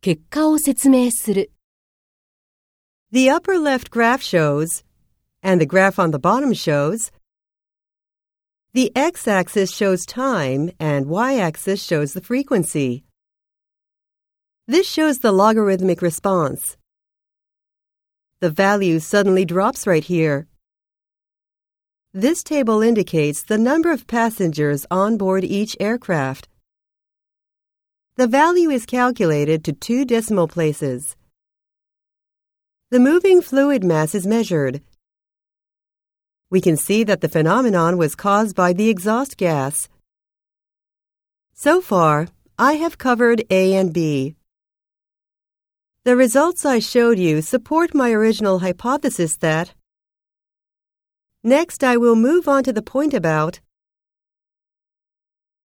結果を説明する。 The upper left graph shows, and the graph on the bottom shows, the x-axis shows time and y-axis shows the frequency. This shows the logarithmic response. The value suddenly drops right here. This table indicates the number of passengers on board each aircraft. the value is calculated to two decimal places. The moving fluid mass is measured. We can see that the phenomenon was caused by the exhaust gas. So far, I have covered A and B. The results I showed you support my original hypothesis that Next, I will move on to the point about